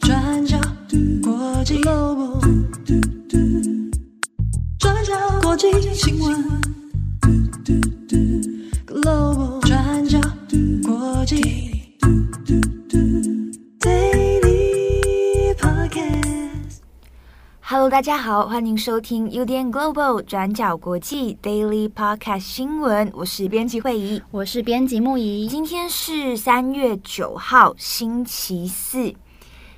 转角国际 Global，转角国际新闻。Hello，大家好，欢迎收听 UDN Global 转角国际 Daily Podcast 新闻。我是编辑慧仪，我是编辑木仪。今天是三月九号，星期四。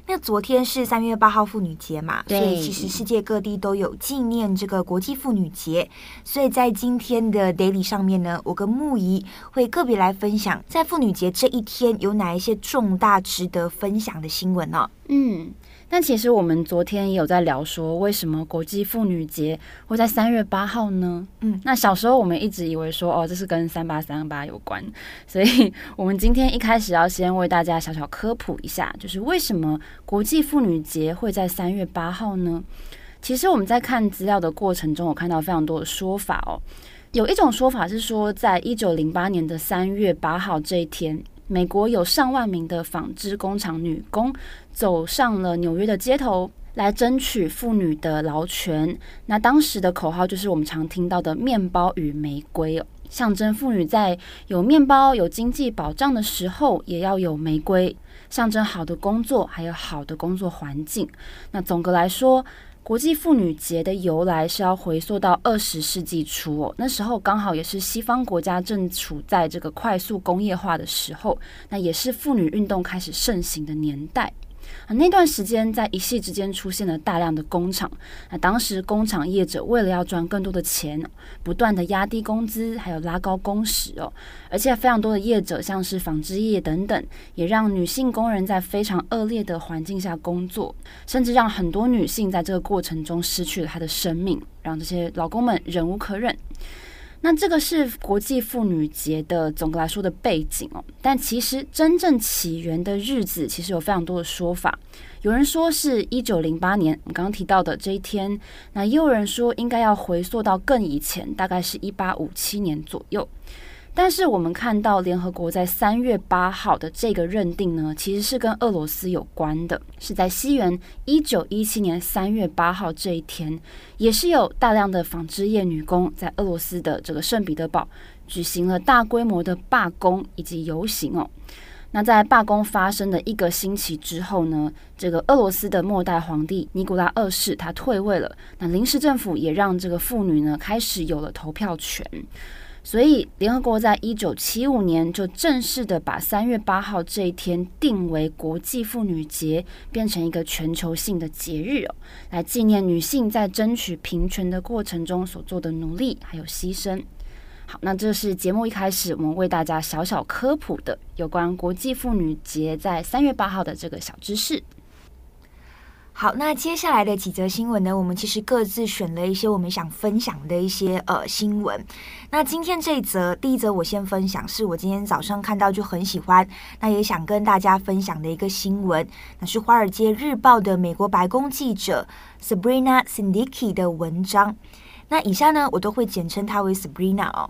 那昨天是三月八号妇女节嘛，所以其实世界各地都有纪念这个国际妇女节。所以在今天的 Daily 上面呢，我跟木仪会个别来分享，在妇女节这一天有哪一些重大值得分享的新闻呢？嗯。但其实我们昨天也有在聊说，为什么国际妇女节会在三月八号呢？嗯，那小时候我们一直以为说，哦，这是跟三八三八有关，所以我们今天一开始要先为大家小小科普一下，就是为什么国际妇女节会在三月八号呢？其实我们在看资料的过程中，我看到非常多的说法哦。有一种说法是说，在一九零八年的三月八号这一天。美国有上万名的纺织工厂女工走上了纽约的街头，来争取妇女的劳权。那当时的口号就是我们常听到的“面包与玫瑰”，象征妇女在有面包、有经济保障的时候，也要有玫瑰，象征好的工作还有好的工作环境。那总的来说，国际妇女节的由来是要回溯到二十世纪初哦，那时候刚好也是西方国家正处在这个快速工业化的时候，那也是妇女运动开始盛行的年代。那段时间在一夕之间出现了大量的工厂。那当时工厂业者为了要赚更多的钱，不断的压低工资，还有拉高工时哦。而且非常多的业者，像是纺织业等等，也让女性工人在非常恶劣的环境下工作，甚至让很多女性在这个过程中失去了她的生命，让这些劳工们忍无可忍。那这个是国际妇女节的总的来说的背景哦，但其实真正起源的日子其实有非常多的说法。有人说是一九零八年，我们刚刚提到的这一天，那也有人说应该要回溯到更以前，大概是一八五七年左右。但是我们看到联合国在三月八号的这个认定呢，其实是跟俄罗斯有关的，是在西元一九一七年三月八号这一天，也是有大量的纺织业女工在俄罗斯的这个圣彼得堡举行了大规模的罢工以及游行哦。那在罢工发生的一个星期之后呢，这个俄罗斯的末代皇帝尼古拉二世他退位了，那临时政府也让这个妇女呢开始有了投票权。所以，联合国在一九七五年就正式的把三月八号这一天定为国际妇女节，变成一个全球性的节日哦，来纪念女性在争取平权的过程中所做的努力还有牺牲。好，那这是节目一开始我们为大家小小科普的有关国际妇女节在三月八号的这个小知识。好，那接下来的几则新闻呢，我们其实各自选了一些我们想分享的一些呃新闻。那今天这一则，第一则我先分享，是我今天早上看到就很喜欢，那也想跟大家分享的一个新闻，那是《华尔街日报》的美国白宫记者 Sabrina Siddiqui 的文章。那以下呢，我都会简称她为 Sabrina 哦。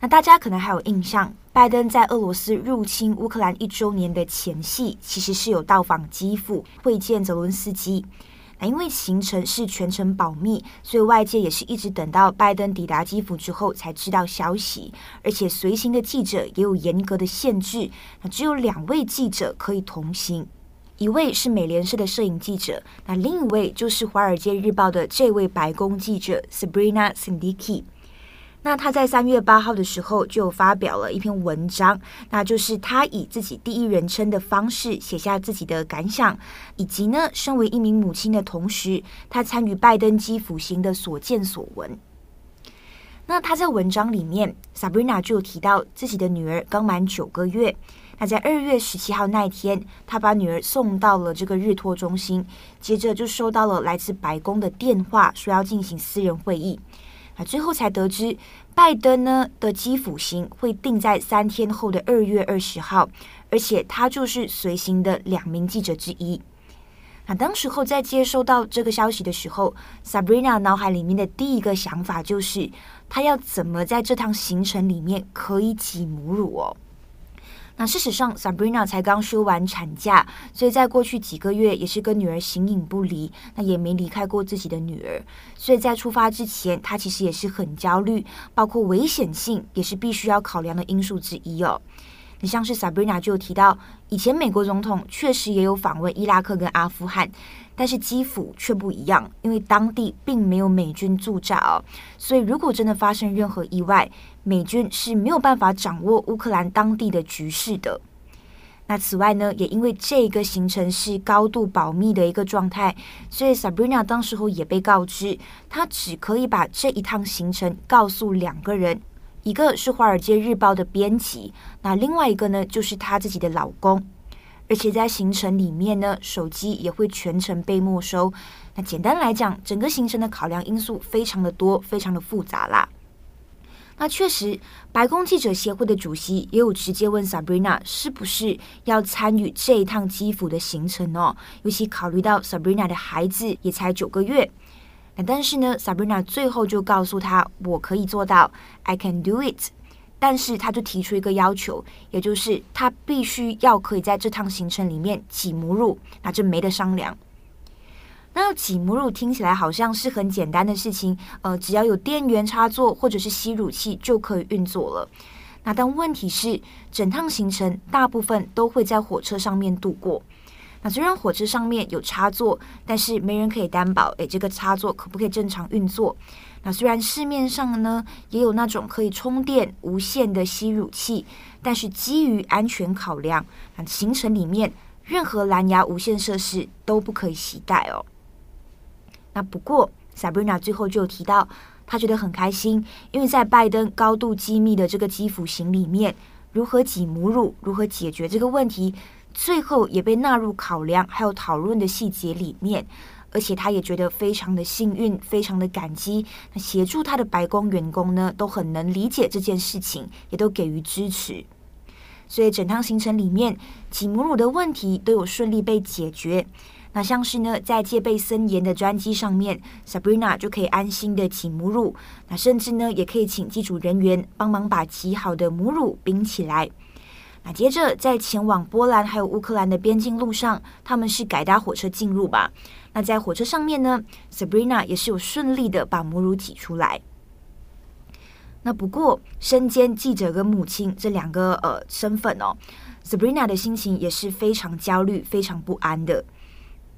那大家可能还有印象，拜登在俄罗斯入侵乌克兰一周年的前夕，其实是有到访基辅会见泽伦斯基。那因为行程是全程保密，所以外界也是一直等到拜登抵达基辅之后才知道消息。而且随行的记者也有严格的限制，那只有两位记者可以同行，一位是美联社的摄影记者，那另一位就是《华尔街日报》的这位白宫记者 Sabrina Siddiqui。那他在三月八号的时候就发表了一篇文章，那就是他以自己第一人称的方式写下自己的感想，以及呢，身为一名母亲的同时，他参与拜登基辅行的所见所闻。那他在文章里面，Sabrina 就提到自己的女儿刚满九个月，那在二月十七号那一天，他把女儿送到了这个日托中心，接着就收到了来自白宫的电话，说要进行私人会议。啊，最后才得知，拜登呢的基辅行会定在三天后的二月二十号，而且他就是随行的两名记者之一。那当时候在接收到这个消息的时候，Sabrina 脑海里面的第一个想法就是，他要怎么在这趟行程里面可以挤母乳哦。那事实上，Sabrina 才刚休完产假，所以在过去几个月也是跟女儿形影不离，那也没离开过自己的女儿。所以在出发之前，她其实也是很焦虑，包括危险性也是必须要考量的因素之一哦。你像是 Sabrina 就有提到，以前美国总统确实也有访问伊拉克跟阿富汗，但是基辅却不一样，因为当地并没有美军驻扎哦，所以如果真的发生任何意外，美军是没有办法掌握乌克兰当地的局势的。那此外呢，也因为这个行程是高度保密的一个状态，所以 Sabrina 当时候也被告知，她只可以把这一趟行程告诉两个人。一个是《华尔街日报》的编辑，那另外一个呢，就是她自己的老公，而且在行程里面呢，手机也会全程被没收。那简单来讲，整个行程的考量因素非常的多，非常的复杂啦。那确实，白宫记者协会的主席也有直接问 Sabrina 是不是要参与这一趟基辅的行程哦，尤其考虑到 Sabrina 的孩子也才九个月。那但是呢，Sabrina 最后就告诉他：“我可以做到，I can do it。”但是他就提出一个要求，也就是他必须要可以在这趟行程里面挤母乳，那这没得商量。那要挤母乳听起来好像是很简单的事情，呃，只要有电源插座或者是吸乳器就可以运作了。那但问题是，整趟行程大部分都会在火车上面度过。那虽然火车上面有插座，但是没人可以担保，诶，这个插座可不可以正常运作？那虽然市面上呢也有那种可以充电无线的吸乳器，但是基于安全考量，那行程里面任何蓝牙无线设施都不可以携带哦。那不过 Sabrina 最后就提到，她觉得很开心，因为在拜登高度机密的这个基辅行里面，如何挤母乳，如何解决这个问题。最后也被纳入考量，还有讨论的细节里面，而且他也觉得非常的幸运，非常的感激。那协助他的白宫员工呢，都很能理解这件事情，也都给予支持。所以整趟行程里面，挤母乳的问题都有顺利被解决。那像是呢，在戒备森严的专机上面，Sabrina 就可以安心的挤母乳。那甚至呢，也可以请机组人员帮忙把挤好的母乳冰起来。那接着，在前往波兰还有乌克兰的边境路上，他们是改搭火车进入吧？那在火车上面呢，Sabrina 也是有顺利的把母乳挤出来。那不过，身兼记者跟母亲这两个呃身份哦，Sabrina 的心情也是非常焦虑、非常不安的。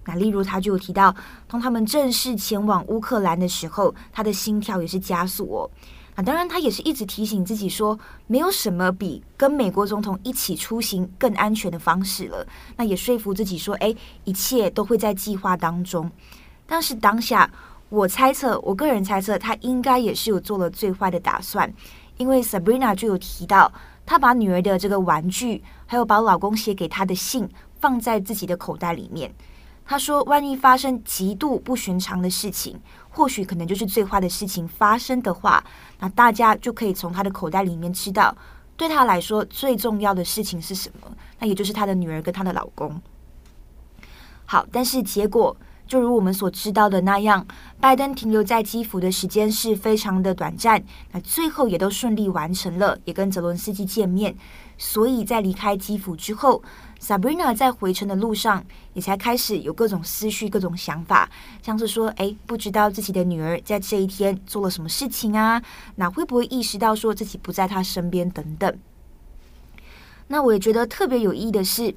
那例如，他就有提到，当他们正式前往乌克兰的时候，他的心跳也是加速哦。那当然，他也是一直提醒自己说，没有什么比跟美国总统一起出行更安全的方式了。那也说服自己说，哎，一切都会在计划当中。但是当下，我猜测，我个人猜测，他应该也是有做了最坏的打算，因为 Sabrina 就有提到，她把女儿的这个玩具，还有把老公写给她的信放在自己的口袋里面。她说，万一发生极度不寻常的事情。或许可能就是最坏的事情发生的话，那大家就可以从他的口袋里面知道，对他来说最重要的事情是什么。那也就是他的女儿跟他的老公。好，但是结果就如我们所知道的那样，拜登停留在基辅的时间是非常的短暂，那最后也都顺利完成了，也跟泽伦斯基见面。所以在离开基辅之后。Sabrina 在回程的路上也才开始有各种思绪、各种想法，像是说，哎，不知道自己的女儿在这一天做了什么事情啊？那会不会意识到说自己不在她身边等等？那我也觉得特别有意义的是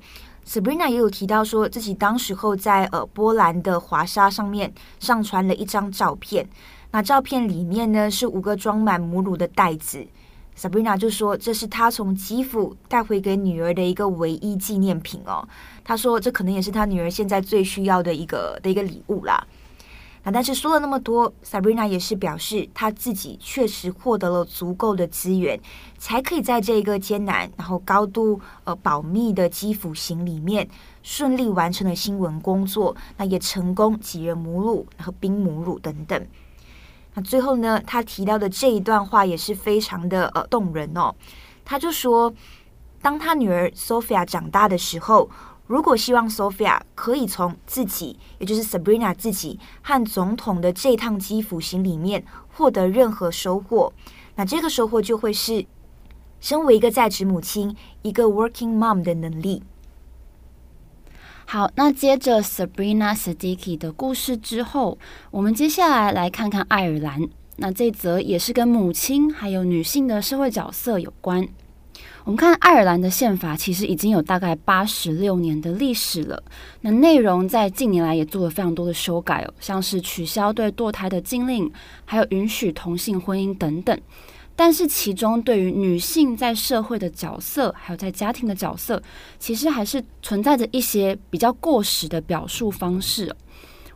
，Sabrina 也有提到说自己当时候在呃波兰的华沙上面上传了一张照片，那照片里面呢是五个装满母乳的袋子。Sabrina 就说：“这是她从基辅带回给女儿的一个唯一纪念品哦。”她说：“这可能也是她女儿现在最需要的一个的一个礼物啦。”那但是说了那么多，Sabrina 也是表示她自己确实获得了足够的资源，才可以在这个艰难然后高度呃保密的基辅行里面顺利完成了新闻工作，那也成功挤人母乳和冰母乳等等。那最后呢，他提到的这一段话也是非常的呃动人哦。他就说，当他女儿 Sophia 长大的时候，如果希望 Sophia 可以从自己，也就是 Sabrina 自己和总统的这趟基辅行里面获得任何收获，那这个收获就会是身为一个在职母亲，一个 working mom 的能力。好，那接着 Sabrina s i d i k i 的故事之后，我们接下来来看看爱尔兰。那这则也是跟母亲还有女性的社会角色有关。我们看爱尔兰的宪法，其实已经有大概八十六年的历史了。那内容在近年来也做了非常多的修改哦，像是取消对堕胎的禁令，还有允许同性婚姻等等。但是其中对于女性在社会的角色，还有在家庭的角色，其实还是存在着一些比较过时的表述方式。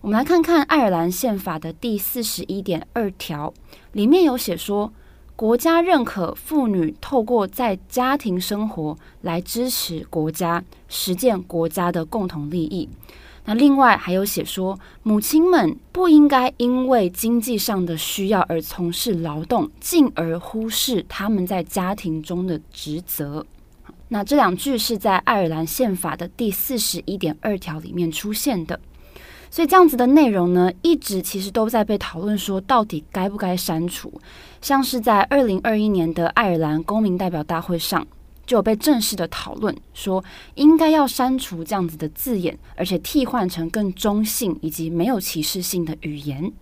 我们来看看爱尔兰宪法的第四十一点二条，里面有写说，国家认可妇女透过在家庭生活来支持国家，实践国家的共同利益。那另外还有写说，母亲们不应该因为经济上的需要而从事劳动，进而忽视他们在家庭中的职责。那这两句是在爱尔兰宪法的第四十一点二条里面出现的，所以这样子的内容呢，一直其实都在被讨论，说到底该不该删除。像是在二零二一年的爱尔兰公民代表大会上。就有被正式的讨论，说应该要删除这样子的字眼，而且替换成更中性以及没有歧视性的语言。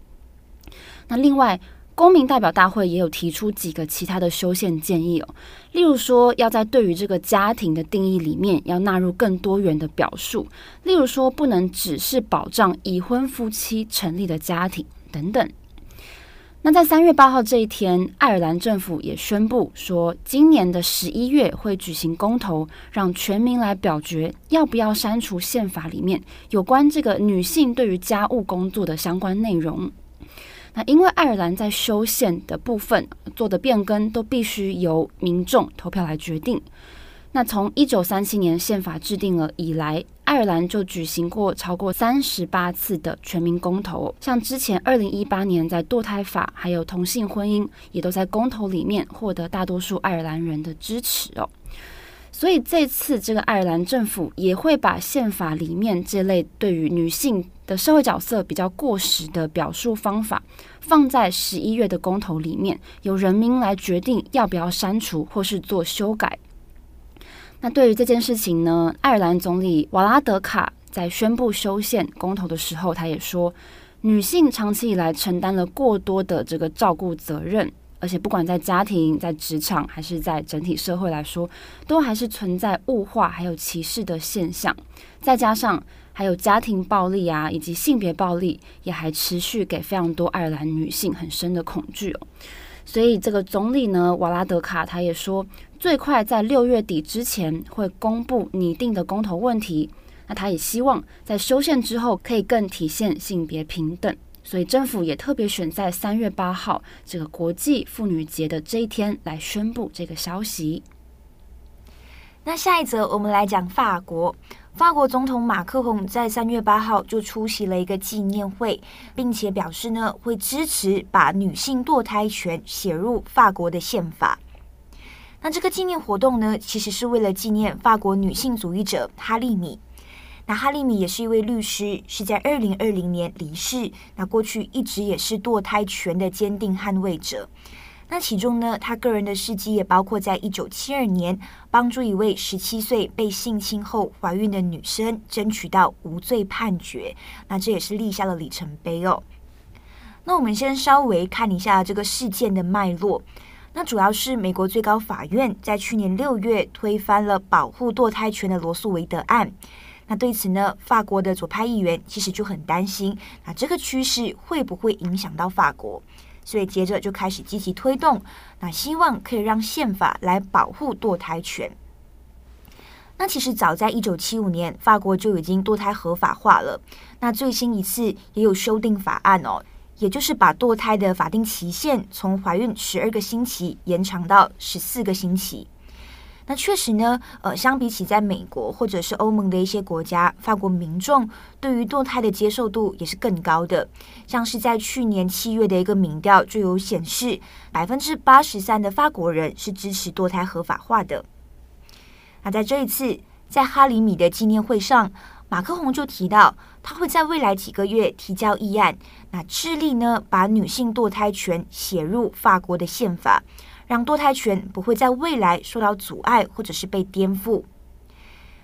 那另外，公民代表大会也有提出几个其他的修宪建议哦，例如说要在对于这个家庭的定义里面要纳入更多元的表述，例如说不能只是保障已婚夫妻成立的家庭等等。那在三月八号这一天，爱尔兰政府也宣布说，今年的十一月会举行公投，让全民来表决要不要删除宪法里面有关这个女性对于家务工作的相关内容。那因为爱尔兰在修宪的部分做的变更都必须由民众投票来决定。那从一九三七年宪法制定了以来，爱尔兰就举行过超过三十八次的全民公投，像之前二零一八年在堕胎法还有同性婚姻，也都在公投里面获得大多数爱尔兰人的支持哦。所以这次这个爱尔兰政府也会把宪法里面这类对于女性的社会角色比较过时的表述方法，放在十一月的公投里面，由人民来决定要不要删除或是做修改。那对于这件事情呢，爱尔兰总理瓦拉德卡在宣布修宪公投的时候，他也说，女性长期以来承担了过多的这个照顾责任，而且不管在家庭、在职场还是在整体社会来说，都还是存在物化还有歧视的现象。再加上还有家庭暴力啊，以及性别暴力，也还持续给非常多爱尔兰女性很深的恐惧哦。所以这个总理呢，瓦拉德卡他也说，最快在六月底之前会公布拟定的公投问题。那他也希望在修宪之后可以更体现性别平等。所以政府也特别选在三月八号这个国际妇女节的这一天来宣布这个消息。那下一则我们来讲法国。法国总统马克宏在三月八号就出席了一个纪念会，并且表示呢会支持把女性堕胎权写入法国的宪法。那这个纪念活动呢，其实是为了纪念法国女性主义者哈利米。那哈利米也是一位律师，是在二零二零年离世。那过去一直也是堕胎权的坚定捍卫者。那其中呢，他个人的事迹也包括在一九七二年帮助一位十七岁被性侵后怀孕的女生争取到无罪判决，那这也是立下了里程碑哦。那我们先稍微看一下这个事件的脉络。那主要是美国最高法院在去年六月推翻了保护堕胎权的罗诉韦德案。那对此呢，法国的左派议员其实就很担心，那这个趋势会不会影响到法国？所以接着就开始积极推动，那希望可以让宪法来保护堕胎权。那其实早在一九七五年，法国就已经堕胎合法化了。那最新一次也有修订法案哦，也就是把堕胎的法定期限从怀孕十二个星期延长到十四个星期。那确实呢，呃，相比起在美国或者是欧盟的一些国家，法国民众对于堕胎的接受度也是更高的。像是在去年七月的一个民调就有显示，百分之八十三的法国人是支持堕胎合法化的。那在这一次在哈里米的纪念会上，马克宏就提到，他会在未来几个月提交议案，那致力呢把女性堕胎权写入法国的宪法。让堕胎权不会在未来受到阻碍或者是被颠覆。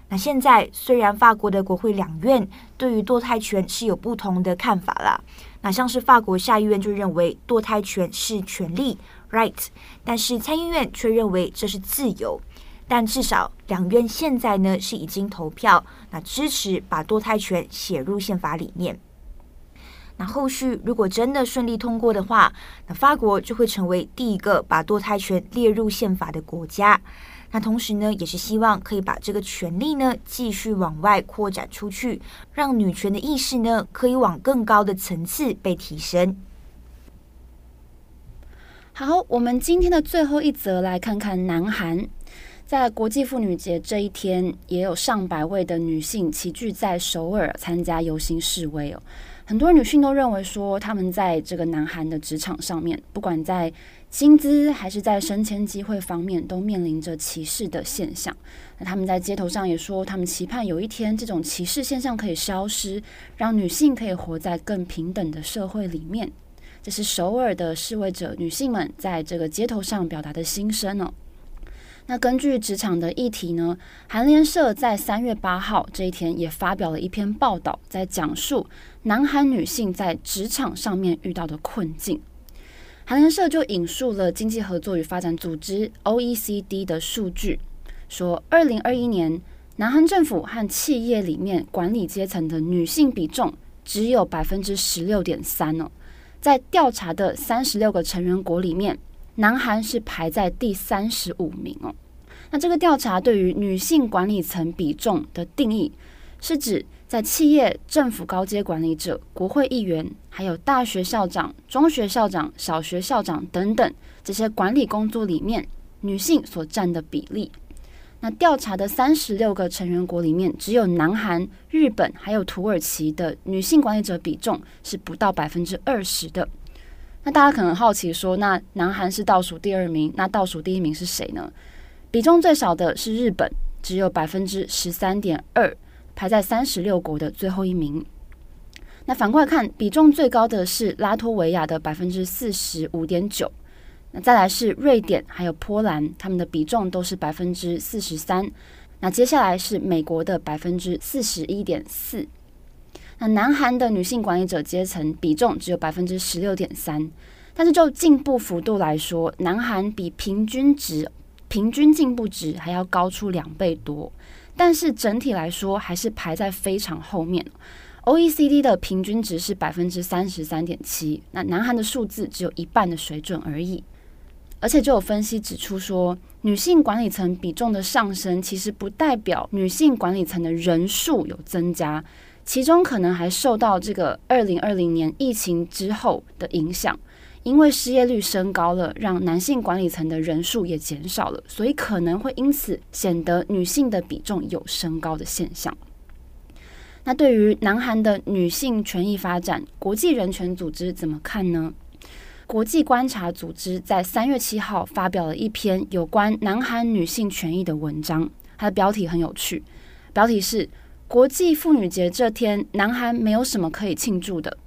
那现在虽然法国的国会两院对于堕胎权是有不同的看法啦，那像是法国下议院就认为堕胎权是权利 right，但是参议院却认为这是自由。但至少两院现在呢是已经投票，那支持把堕胎权写入宪法里面。那后续如果真的顺利通过的话，那法国就会成为第一个把堕胎权列入宪法的国家。那同时呢，也是希望可以把这个权利呢继续往外扩展出去，让女权的意识呢可以往更高的层次被提升。好，我们今天的最后一则来看看南韩。在国际妇女节这一天，也有上百位的女性齐聚在首尔参加游行示威哦。很多女性都认为说，她们在这个南韩的职场上面，不管在薪资还是在升迁机会方面，都面临着歧视的现象。那她们在街头上也说，她们期盼有一天这种歧视现象可以消失，让女性可以活在更平等的社会里面。这是首尔的示威者女性们在这个街头上表达的心声哦。那根据职场的议题呢，韩联社在三月八号这一天也发表了一篇报道，在讲述南韩女性在职场上面遇到的困境。韩联社就引述了经济合作与发展组织 OECD 的数据，说二零二一年南韩政府和企业里面管理阶层的女性比重只有百分之十六点三哦，在调查的三十六个成员国里面。南韩是排在第三十五名哦。那这个调查对于女性管理层比重的定义，是指在企业、政府高阶管理者、国会议员，还有大学校长、中学校长、小学校长等等这些管理工作里面，女性所占的比例。那调查的三十六个成员国里面，只有南韩、日本还有土耳其的女性管理者比重是不到百分之二十的。那大家可能好奇说，那南韩是倒数第二名，那倒数第一名是谁呢？比重最少的是日本，只有百分之十三点二，排在三十六国的最后一名。那反过来看，比重最高的是拉脱维亚的百分之四十五点九，那再来是瑞典还有波兰，他们的比重都是百分之四十三。那接下来是美国的百分之四十一点四。那南韩的女性管理者阶层比重只有百分之十六点三，但是就进步幅度来说，南韩比平均值、平均进步值还要高出两倍多。但是整体来说，还是排在非常后面。OECD 的平均值是百分之三十三点七，那南韩的数字只有一半的水准而已。而且就有分析指出说，女性管理层比重的上升，其实不代表女性管理层的人数有增加。其中可能还受到这个二零二零年疫情之后的影响，因为失业率升高了，让男性管理层的人数也减少了，所以可能会因此显得女性的比重有升高的现象。那对于南韩的女性权益发展，国际人权组织怎么看呢？国际观察组织在三月七号发表了一篇有关南韩女性权益的文章，它的标题很有趣，标题是。国际妇女节这天，南韩没有什么可以庆祝的。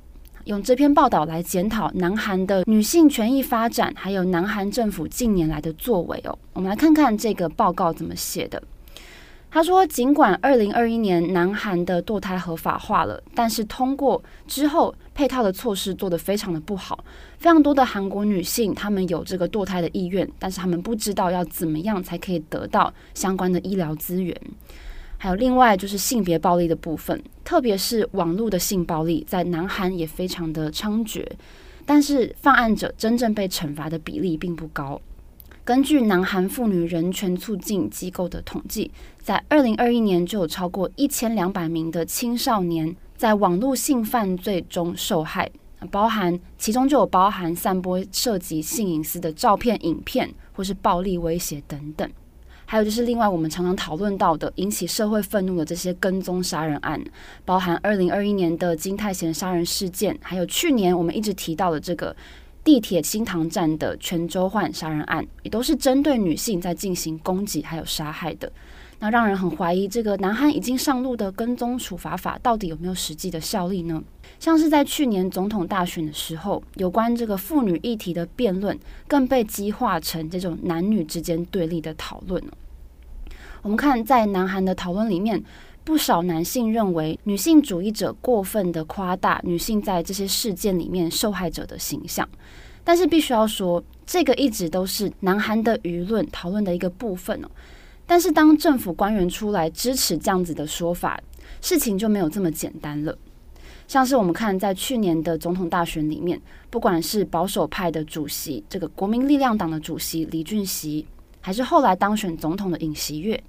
用这篇报道来检讨南韩的女性权益发展，还有南韩政府近年来的作为哦。我们来看看这个报告怎么写的。他说，尽管二零二一年南韩的堕胎合法化了，但是通过之后配套的措施做得非常的不好。非常多的韩国女性，她们有这个堕胎的意愿，但是她们不知道要怎么样才可以得到相关的医疗资源。还有另外就是性别暴力的部分，特别是网络的性暴力，在南韩也非常的猖獗，但是犯案者真正被惩罚的比例并不高。根据南韩妇女人权促进机构的统计，在二零二一年就有超过一千两百名的青少年在网络性犯罪中受害，包含其中就有包含散播涉及性隐私的照片、影片或是暴力威胁等等。还有就是，另外我们常常讨论到的引起社会愤怒的这些跟踪杀人案，包含二零二一年的金泰贤杀人事件，还有去年我们一直提到的这个地铁新塘站的全周焕杀人案，也都是针对女性在进行攻击还有杀害的。那让人很怀疑，这个南韩已经上路的跟踪处罚法到底有没有实际的效力呢？像是在去年总统大选的时候，有关这个妇女议题的辩论，更被激化成这种男女之间对立的讨论。我们看在南韩的讨论里面，不少男性认为女性主义者过分的夸大女性在这些事件里面受害者的形象。但是必须要说，这个一直都是南韩的舆论讨论的一个部分哦。但是当政府官员出来支持这样子的说法，事情就没有这么简单了。像是我们看在去年的总统大选里面，不管是保守派的主席这个国民力量党的主席李俊熙，还是后来当选总统的尹锡悦。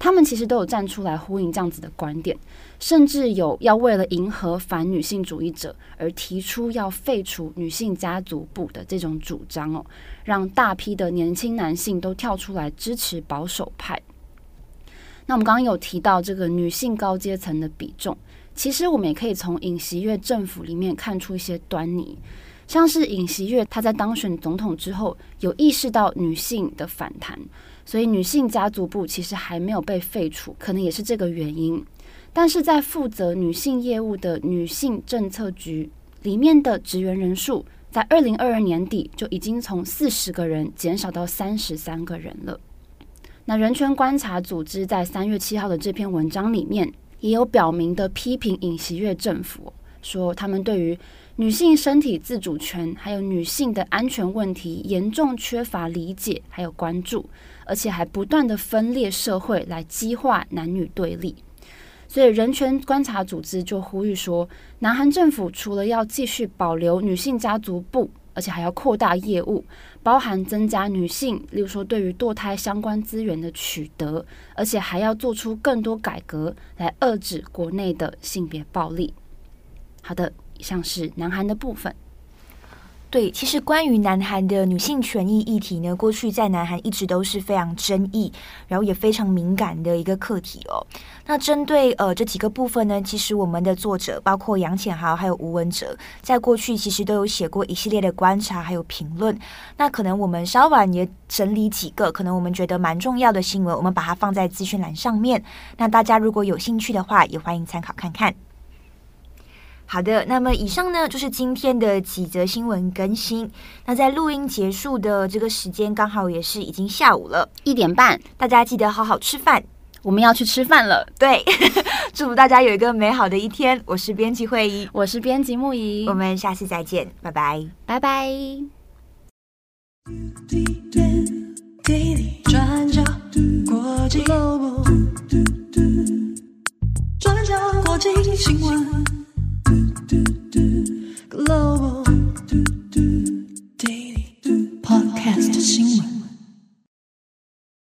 他们其实都有站出来呼应这样子的观点，甚至有要为了迎合反女性主义者而提出要废除女性家族部的这种主张哦，让大批的年轻男性都跳出来支持保守派。那我们刚刚有提到这个女性高阶层的比重，其实我们也可以从尹锡悦政府里面看出一些端倪，像是尹锡悦他在当选总统之后，有意识到女性的反弹。所以女性家族部其实还没有被废除，可能也是这个原因。但是在负责女性业务的女性政策局里面的职员人数，在二零二二年底就已经从四十个人减少到三十三个人了。那人权观察组织在三月七号的这篇文章里面，也有表明的批评尹锡悦政府，说他们对于女性身体自主权还有女性的安全问题严重缺乏理解还有关注。而且还不断的分裂社会，来激化男女对立。所以，人权观察组织就呼吁说，南韩政府除了要继续保留女性家族部，而且还要扩大业务，包含增加女性，例如说对于堕胎相关资源的取得，而且还要做出更多改革，来遏制国内的性别暴力。好的，以上是南韩的部分。对，其实关于南韩的女性权益议题呢，过去在南韩一直都是非常争议，然后也非常敏感的一个课题哦。那针对呃这几个部分呢，其实我们的作者包括杨浅豪还有吴文哲，在过去其实都有写过一系列的观察还有评论。那可能我们稍晚也整理几个，可能我们觉得蛮重要的新闻，我们把它放在资讯栏上面。那大家如果有兴趣的话，也欢迎参考看看。好的，那么以上呢就是今天的几则新闻更新。那在录音结束的这个时间，刚好也是已经下午了一点半，大家记得好好吃饭。我们要去吃饭了，对，祝福大家有一个美好的一天。我是编辑会议，我是编辑木仪，我们下次再见，拜拜，拜拜。转角新闻。Global Daily Podcast 新闻。